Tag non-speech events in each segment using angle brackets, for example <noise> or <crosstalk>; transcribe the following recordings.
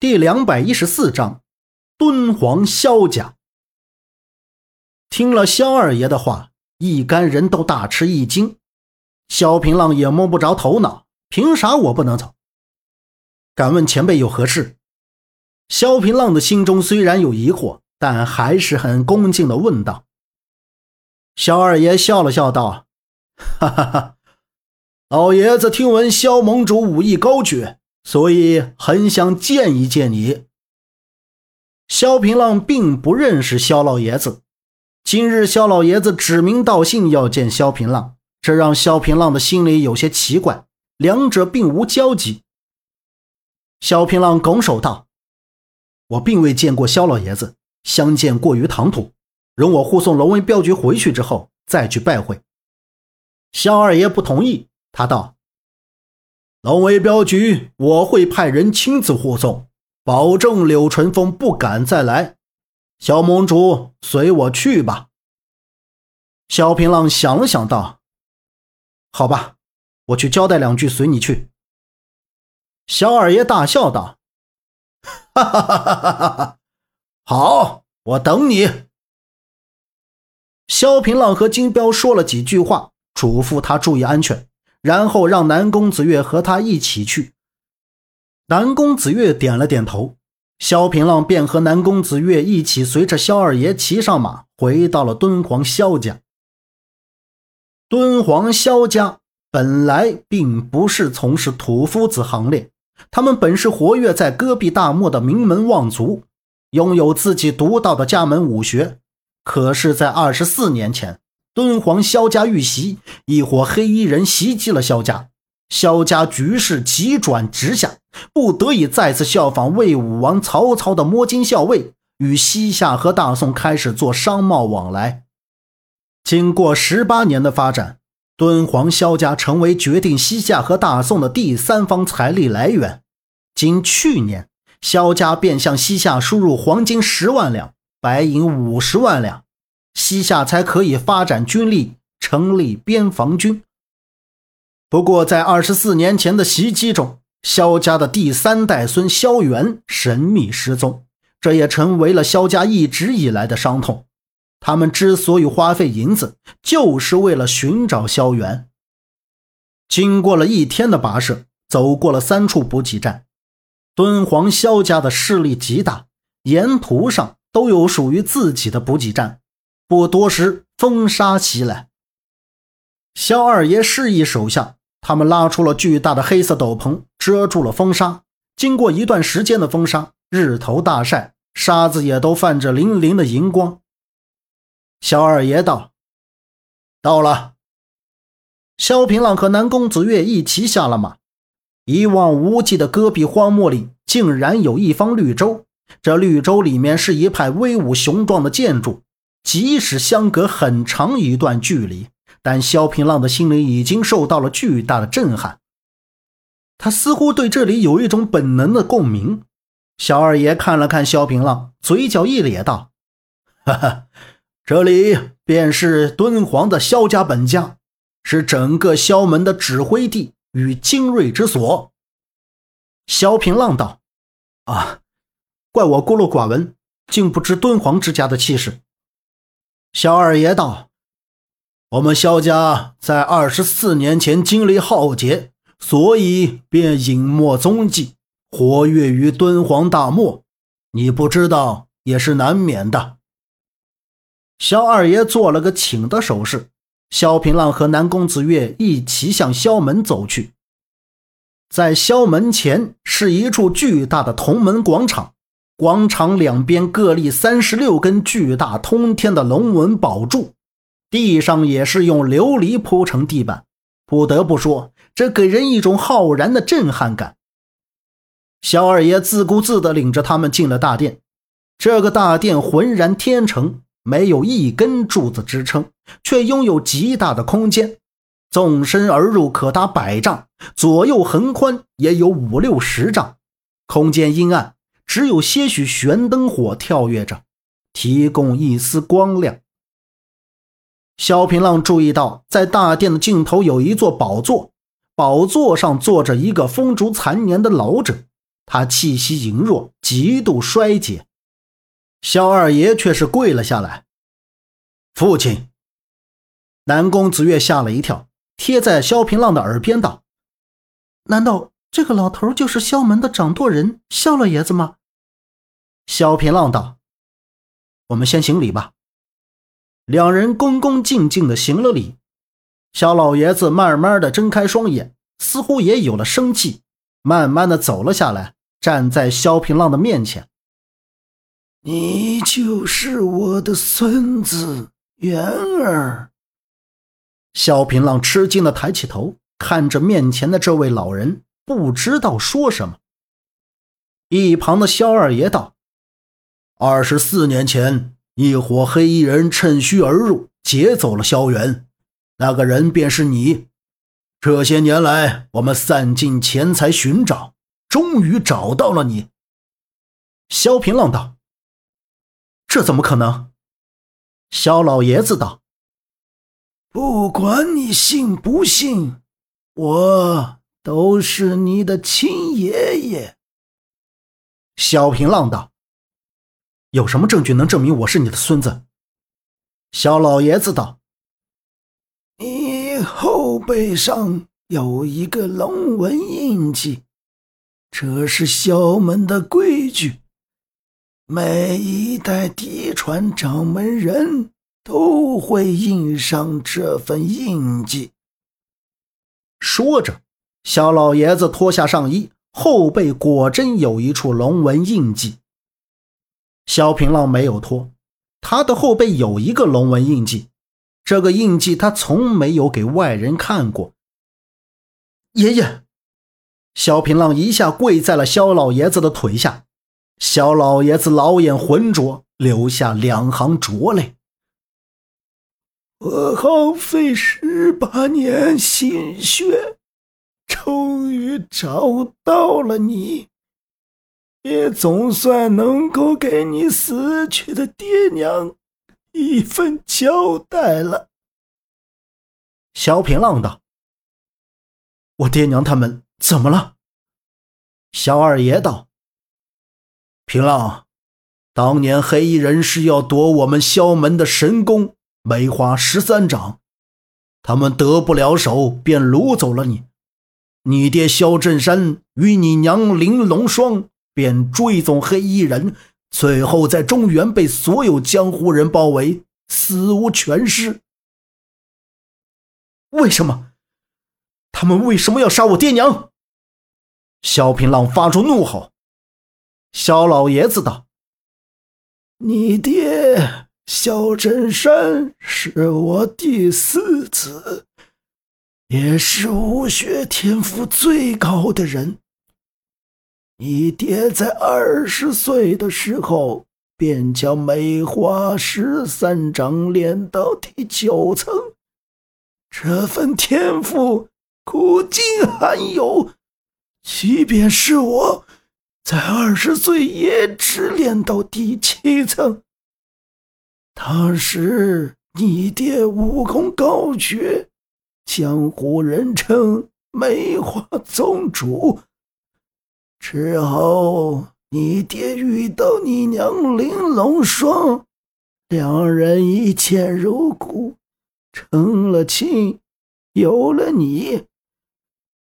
第两百一十四章，敦煌萧家。听了萧二爷的话，一干人都大吃一惊。萧平浪也摸不着头脑，凭啥我不能走？敢问前辈有何事？萧平浪的心中虽然有疑惑，但还是很恭敬的问道。萧二爷笑了笑道：“哈哈哈，老爷子听闻萧盟主武艺高绝。”所以很想见一见你。萧平浪并不认识萧老爷子，今日萧老爷子指名道姓要见萧平浪，这让萧平浪的心里有些奇怪，两者并无交集。萧平浪拱手道：“我并未见过萧老爷子，相见过于唐突，容我护送龙威镖局回去之后再去拜会。”萧二爷不同意，他道。龙威镖局，我会派人亲自护送，保证柳淳风不敢再来。小盟主，随我去吧。萧平浪想了想，道：“好吧，我去交代两句，随你去。”萧二爷大笑道：“ <laughs> 哈哈哈哈哈哈！好，我等你。”萧平浪和金彪说了几句话，嘱咐他注意安全。然后让南宫子月和他一起去。南宫子月点了点头，萧平浪便和南宫子月一起随着萧二爷骑上马，回到了敦煌萧家。敦煌萧家本来并不是从事土夫子行列，他们本是活跃在戈壁大漠的名门望族，拥有自己独到的家门武学。可是，在二十四年前。敦煌萧家遇袭，一伙黑衣人袭击了萧家，萧家局势急转直下，不得已再次效仿魏武王曹操的摸金校尉，与西夏和大宋开始做商贸往来。经过十八年的发展，敦煌萧家成为决定西夏和大宋的第三方财力来源。仅去年，萧家便向西夏输入黄金十万两，白银五十万两。西夏才可以发展军力，成立边防军。不过，在二十四年前的袭击中，萧家的第三代孙萧元神秘失踪，这也成为了萧家一直以来的伤痛。他们之所以花费银子，就是为了寻找萧元。经过了一天的跋涉，走过了三处补给站，敦煌萧家的势力极大，沿途上都有属于自己的补给站。不多时，风沙袭来。萧二爷示意手下，他们拉出了巨大的黑色斗篷，遮住了风沙。经过一段时间的风沙，日头大晒，沙子也都泛着粼粼的银光。萧二爷道：“到了。”萧平浪和南宫子月一齐下了马。一望无际的戈壁荒漠里，竟然有一方绿洲。这绿洲里面是一派威武雄壮的建筑。即使相隔很长一段距离，但萧平浪的心里已经受到了巨大的震撼。他似乎对这里有一种本能的共鸣。小二爷看了看萧平浪，嘴角一咧，道：“哈哈，这里便是敦煌的萧家本家，是整个萧门的指挥地与精锐之所。”萧平浪道：“啊，怪我孤陋寡闻，竟不知敦煌之家的气势。”萧二爷道：“我们萧家在二十四年前经历浩劫，所以便隐没踪迹，活跃于敦煌大漠。你不知道也是难免的。”萧二爷做了个请的手势，萧平浪和南宫子月一起向萧门走去。在萧门前是一处巨大的铜门广场。广场两边各立三十六根巨大通天的龙纹宝柱，地上也是用琉璃铺成地板。不得不说，这给人一种浩然的震撼感。小二爷自顾自地领着他们进了大殿。这个大殿浑然天成，没有一根柱子支撑，却拥有极大的空间，纵深而入可达百丈，左右横宽也有五六十丈，空间阴暗。只有些许悬灯火跳跃着，提供一丝光亮。萧平浪注意到，在大殿的尽头有一座宝座，宝座上坐着一个风烛残年的老者，他气息羸弱，极度衰竭。萧二爷却是跪了下来：“父亲。”南宫子月吓了一跳，贴在萧平浪的耳边道：“难道这个老头就是萧门的掌舵人萧老爷子吗？”萧平浪道：“我们先行礼吧。”两人恭恭敬敬的行了礼。萧老爷子慢慢的睁开双眼，似乎也有了生气，慢慢的走了下来，站在萧平浪的面前。你就是我的孙子元儿。萧平浪吃惊的抬起头，看着面前的这位老人，不知道说什么。一旁的萧二爷道：“二十四年前，一伙黑衣人趁虚而入，劫走了萧元。”那个人便是你。这些年来，我们散尽钱财寻找，终于找到了你。萧平浪道：“这怎么可能？”萧老爷子道：“不管你信不信，我都是你的亲爷爷。”萧平浪道：“有什么证据能证明我是你的孙子？”萧老爷子道。你后背上有一个龙纹印记，这是萧门的规矩，每一代嫡传掌门人都会印上这份印记。说着，萧老爷子脱下上衣，后背果真有一处龙纹印记。萧平浪没有脱，他的后背有一个龙纹印记。这个印记他从没有给外人看过。爷爷，萧平浪一下跪在了萧老爷子的腿下，萧老爷子老眼浑浊，流下两行浊泪。我耗费十八年心血，终于找到了你，也总算能够给你死去的爹娘。一份交代了。萧平浪道：“我爹娘他们怎么了？”萧二爷道：“平浪，当年黑衣人是要夺我们萧门的神功梅花十三掌，他们得不了手，便掳走了你。你爹萧振山与你娘玲珑霜便追踪黑衣人。”最后，在中原被所有江湖人包围，死无全尸。为什么？他们为什么要杀我爹娘？萧平浪发出怒吼。萧老爷子道：“你爹萧振山是我第四子，也是武学天赋最高的人。”你爹在二十岁的时候便将梅花十三掌练到第九层，这份天赋古今罕有。即便是我，在二十岁也只练到第七层。当时你爹武功高绝，江湖人称梅花宗主。之后，你爹遇到你娘玲珑霜，两人一见如故，成了亲，有了你。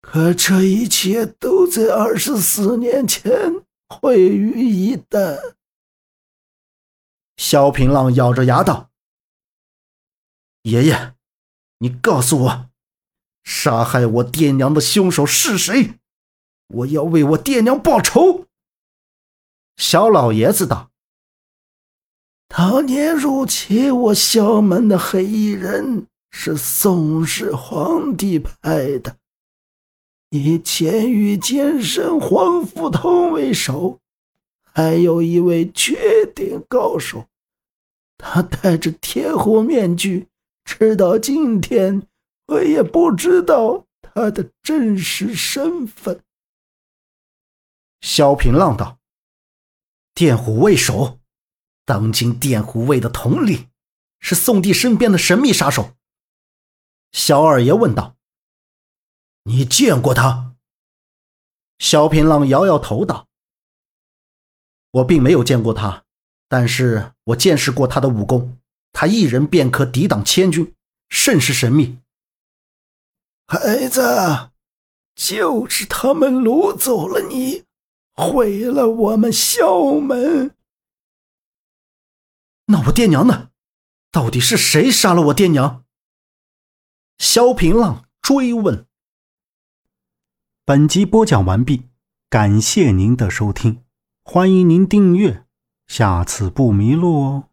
可这一切都在二十四年前毁于一旦。萧平浪咬着牙道：“爷爷，你告诉我，杀害我爹娘的凶手是谁？”我要为我爹娘报仇。小老爷子道：“当年入侵我萧门的黑衣人是宋氏皇帝派的，以监狱监神黄福通为首，还有一位绝顶高手，他戴着铁虎面具，直到今天，我也不知道他的真实身份。”萧平浪道：“电虎卫首，当今电虎卫的统领，是宋帝身边的神秘杀手。”萧二爷问道：“你见过他？”萧平浪摇摇头道：“我并没有见过他，但是我见识过他的武功，他一人便可抵挡千军，甚是神秘。”孩子，就是他们掳走了你，毁了我们校门。那我爹娘呢？到底是谁杀了我爹娘？萧平浪追问。本集播讲完毕，感谢您的收听，欢迎您订阅，下次不迷路哦。